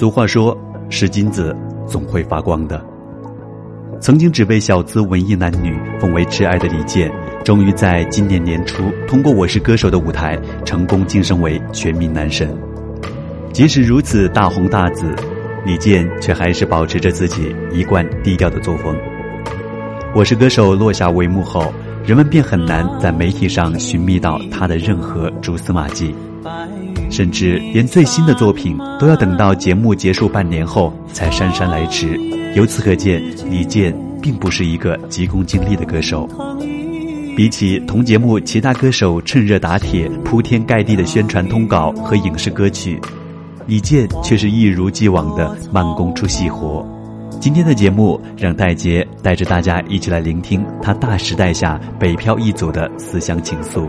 俗话说：“是金子总会发光的。”曾经只被小资文艺男女奉为挚爱的李健，终于在今年年初通过《我是歌手》的舞台，成功晋升为全民男神。即使如此大红大紫，李健却还是保持着自己一贯低调的作风。《我是歌手》落下帷幕后，人们便很难在媒体上寻觅到他的任何蛛丝马迹，甚至连最新的作品都要等到节目结束半年后才姗姗来迟。由此可见，李健并不是一个急功近利的歌手。比起同节目其他歌手趁热打铁、铺天盖地的宣传通稿和影视歌曲，李健却是一如既往的慢工出细活。今天的节目，让戴杰带着大家一起来聆听他大时代下北漂一族的思乡情愫。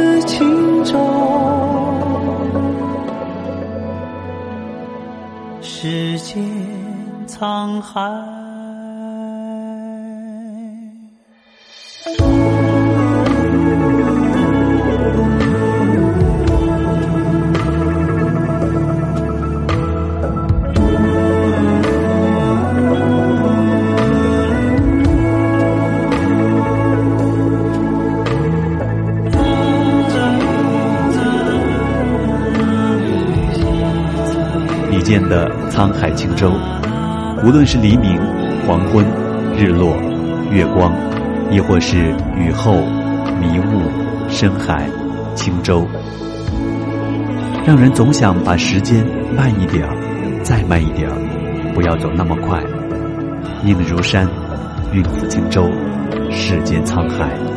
此情舟。世间沧海。李健的《沧海轻舟》，无论是黎明、黄昏、日落、月光，亦或是雨后、迷雾、深海、轻舟，让人总想把时间慢一点，再慢一点，不要走那么快。命如山，运似轻舟，世间沧海。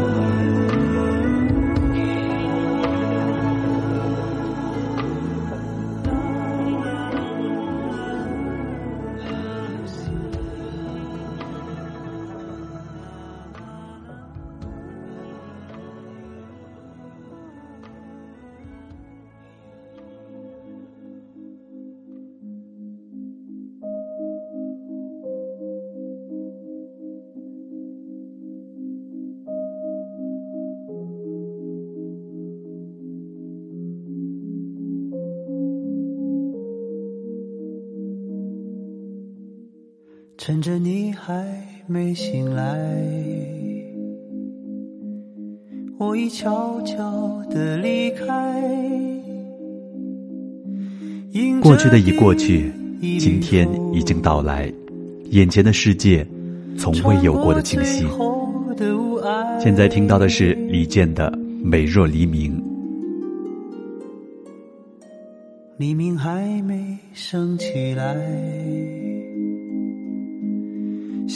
趁着你还没醒来，我已悄悄地离开。过去的已过去，今天已经到来，眼前的世界从未有过的清晰现在听到的是李健的《美若黎明》。黎明还没升起来，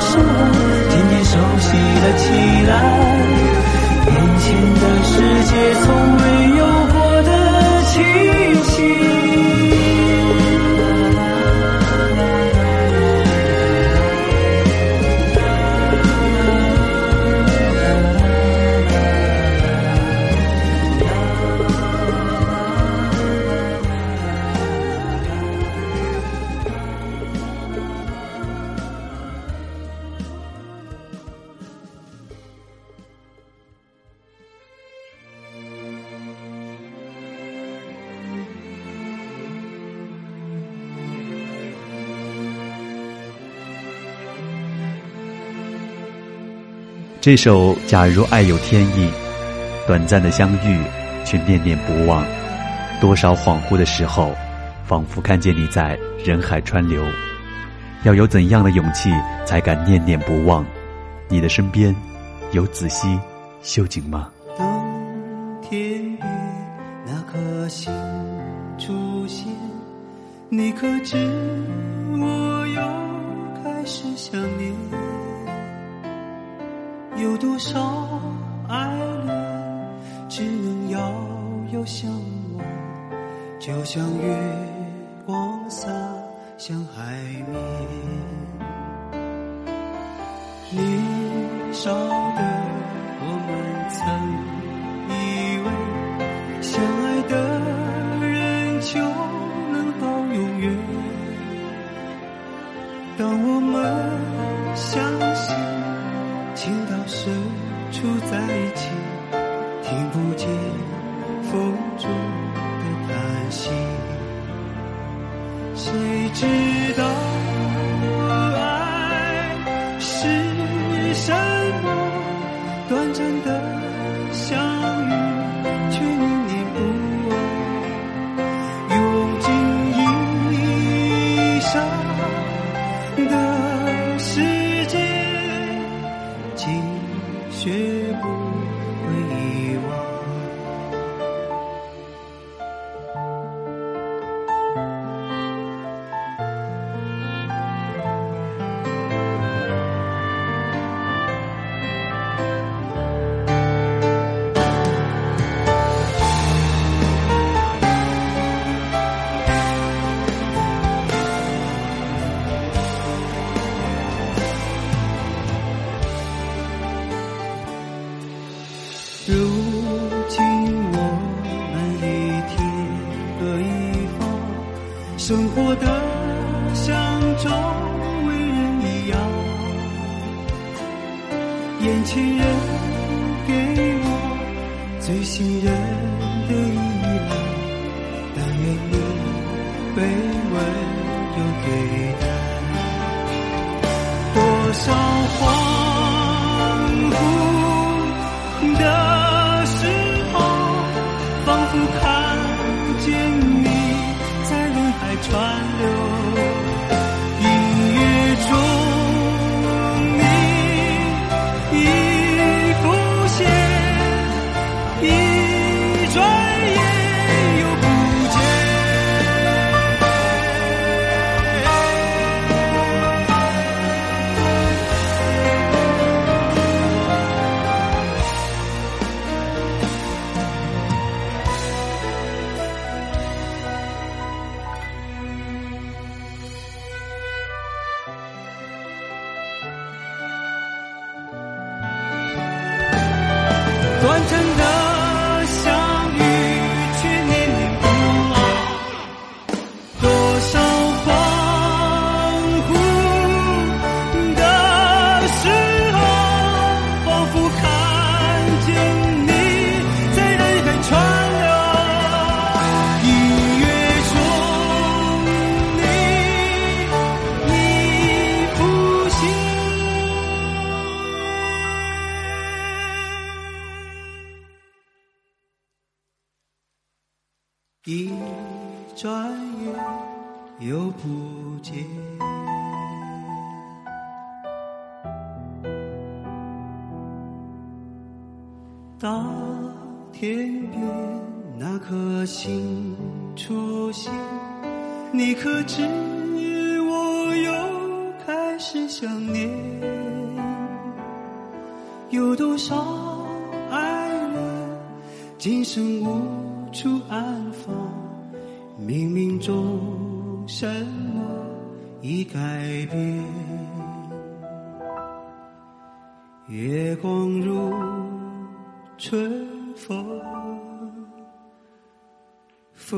生渐渐熟悉了起来，眼前的世界从未这首《假如爱有天意》，短暂的相遇，却念念不忘。多少恍惚的时候，仿佛看见你在人海川流。要有怎样的勇气，才敢念念不忘？你的身边，有子熙、秀景吗？当天边那颗星出现，你可知我又开始想念？有多少爱恋只能遥遥相望，就像月光洒向海面。年少的最信任的依赖，但愿你被温柔对待。多少短暂今生无处安放？冥冥中什么已改变？月光如春风拂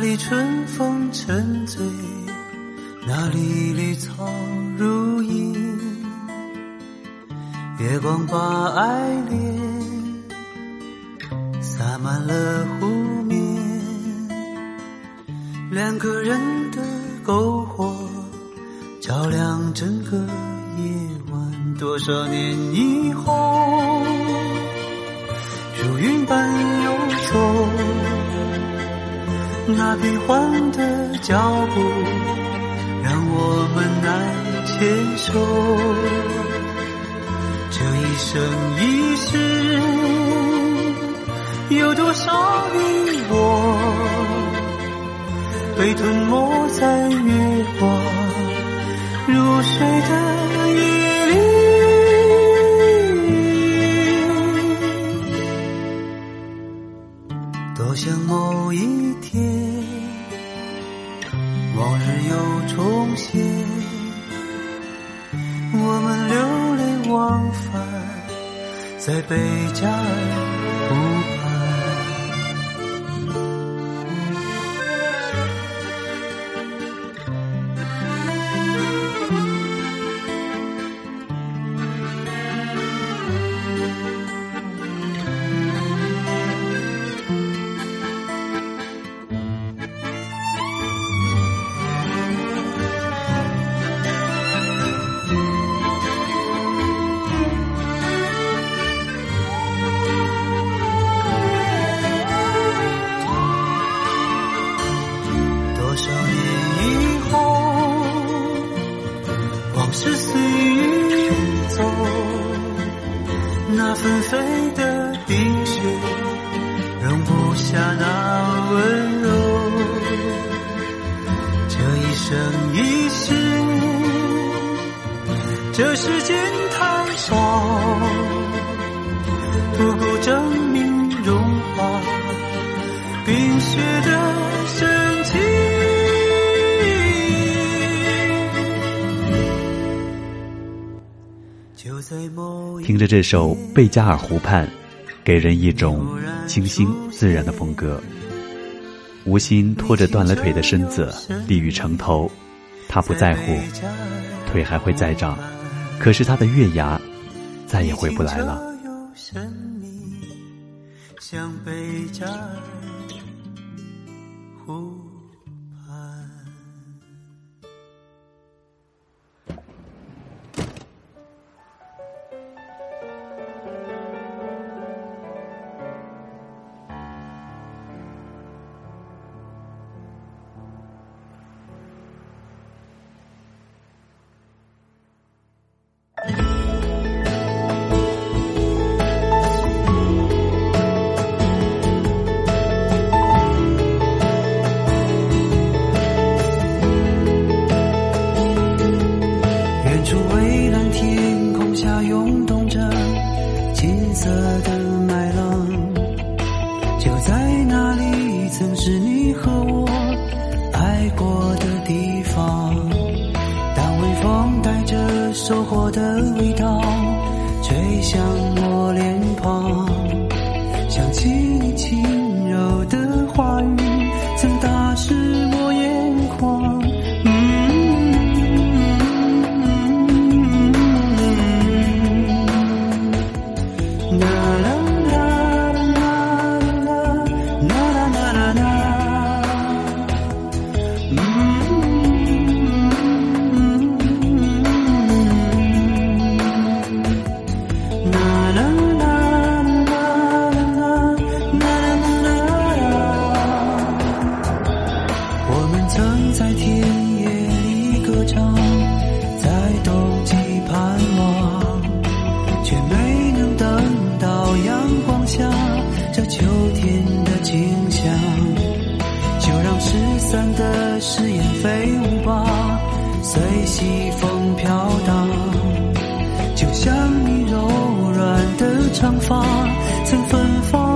里春风沉醉，那里绿草如茵，月光把爱恋脚步让我们难牵手。这一生一世，有多少你我被吞没在月光如水的重现，我们流连忘返在贝加尔。着这首《贝加尔湖畔》，给人一种清新自然的风格。吴昕拖着断了腿的身子，立于城头，他不在乎，腿还会再长，可是他的月牙再也回不来了。吹向我脸庞。长发曾芬芳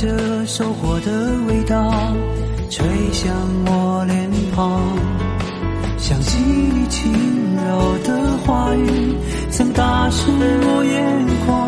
这收获的味道吹向我脸庞想起你轻柔的话语曾打湿我眼眶。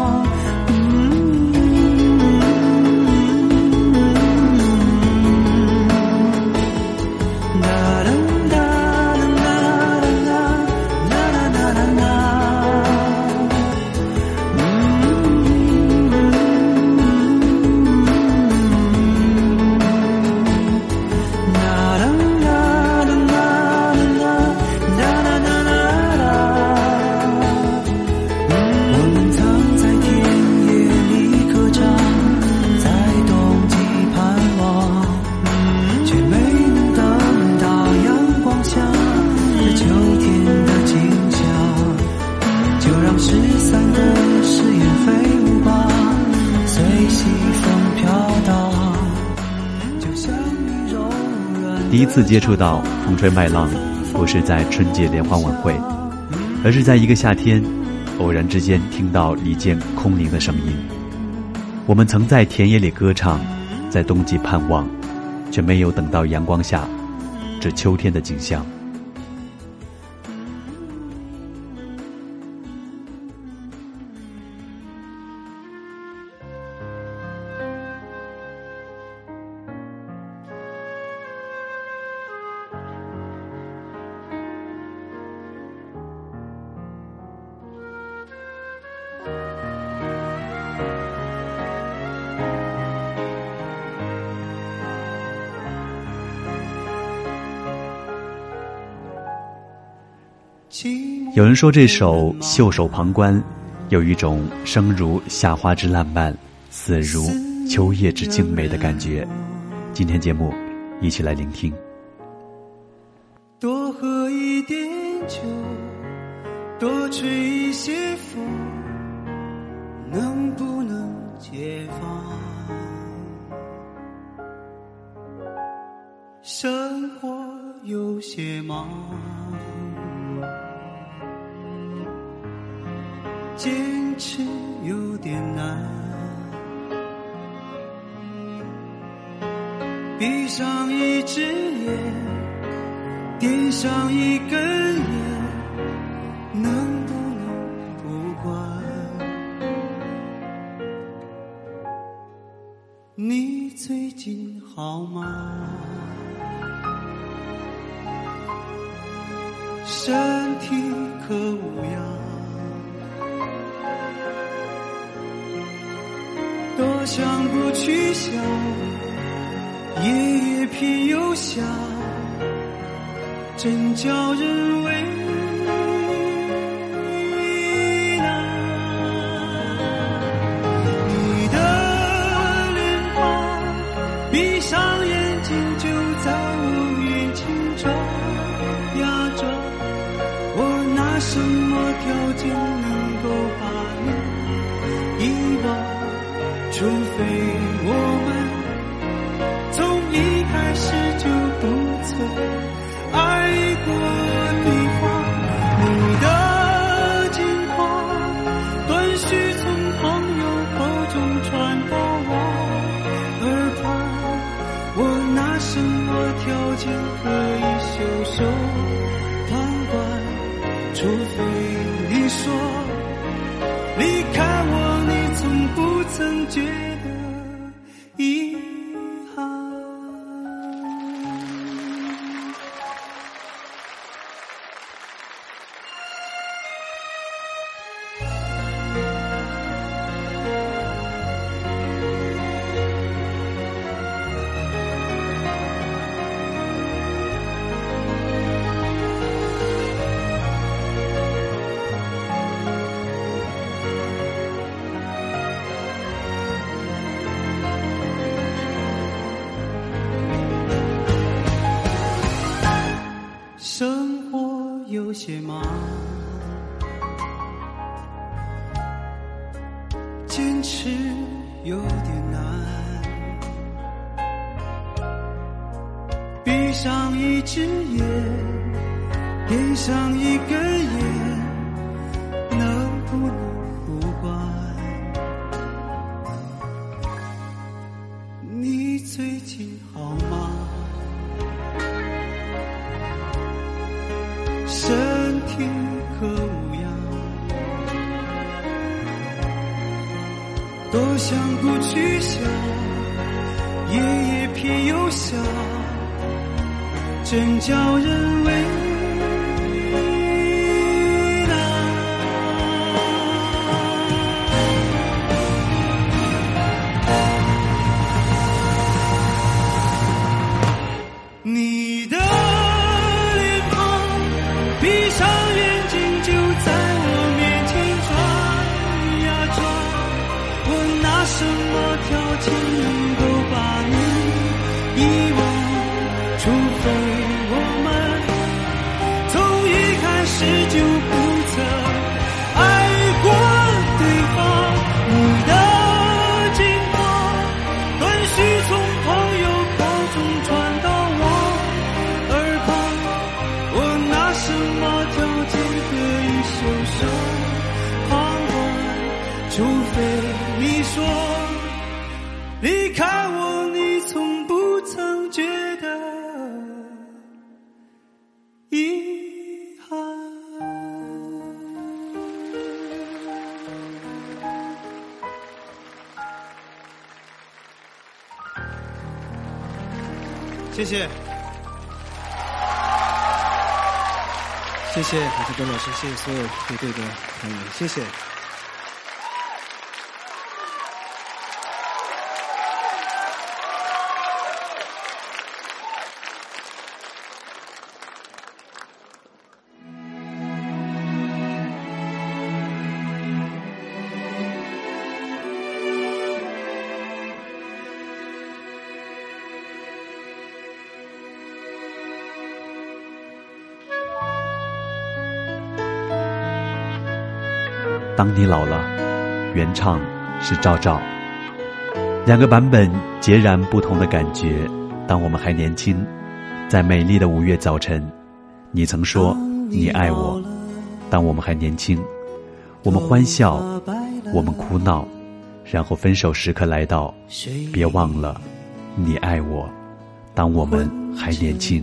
第一次接触到风吹麦浪，不是在春节联欢晚会，而是在一个夏天，偶然之间听到一件空灵的声音。我们曾在田野里歌唱，在冬季盼望，却没有等到阳光下这秋天的景象。人说这首《袖手旁观》有一种生如夏花之烂漫，死如秋叶之静美的感觉。今天节目，一起来聆听。多喝一点酒，多吹一些风，能不能解放？生活有些忙。坚持有点难，闭上一只眼，点上一根烟，夜偏又想，真叫人为难。你的脸庞，闭上眼睛就在我面前转呀转，我拿什么条件能够把你遗忘？除非就不曾爱过有点难，闭上一只眼，点上一根烟，能不能不管？你最近好吗？去想，夜夜偏又想，真叫人为。什么条件可以袖手旁观除非你说离开我你从不曾觉得遗憾谢谢。谢谢感谢关老师，谢谢所有乐队的朋友，谢谢。当你老了，原唱是赵照。两个版本截然不同的感觉。当我们还年轻，在美丽的五月早晨，你曾说你爱我。当我们还年轻，我们欢笑，我们哭闹，然后分手时刻来到，别忘了你爱我。当我们还年轻，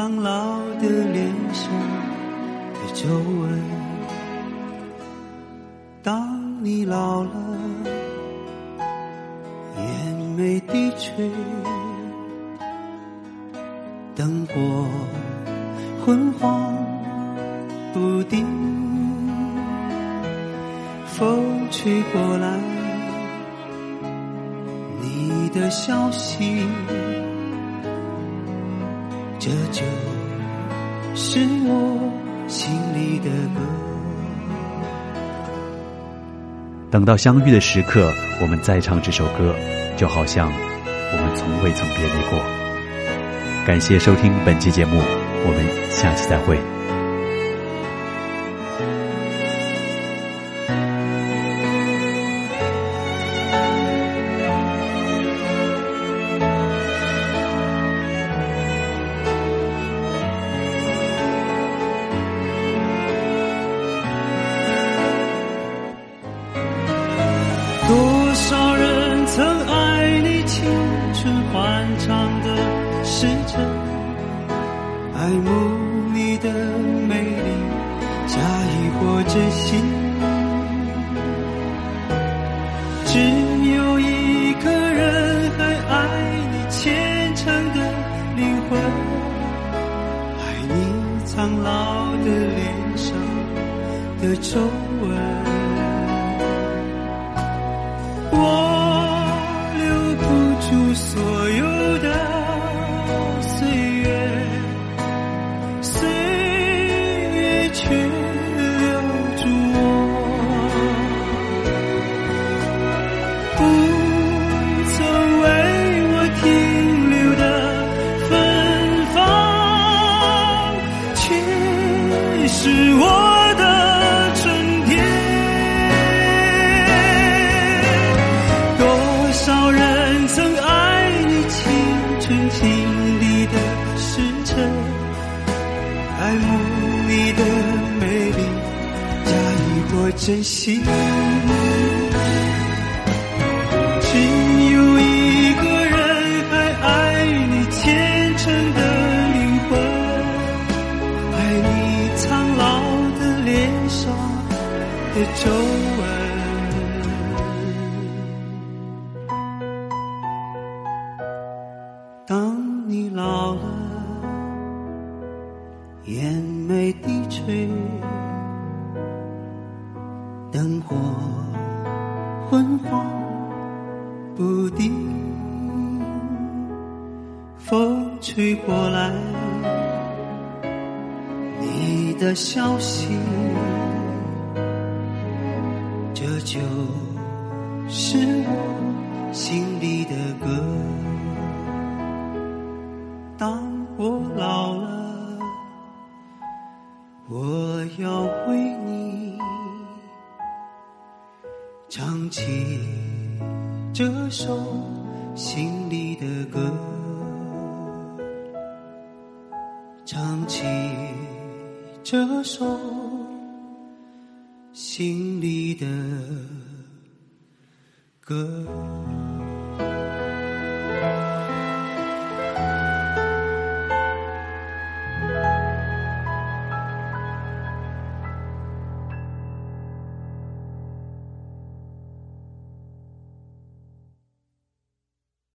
苍老的脸上的皱纹。当你老了，眼眉低垂，灯火昏黄不定，风吹过来。你的消息，这就是我心里的歌。等到相遇的时刻，我们再唱这首歌，就好像我们从未曾别离过。感谢收听本期节目，我们下期再会。风吹过来，你的消息，这就是我心里的歌。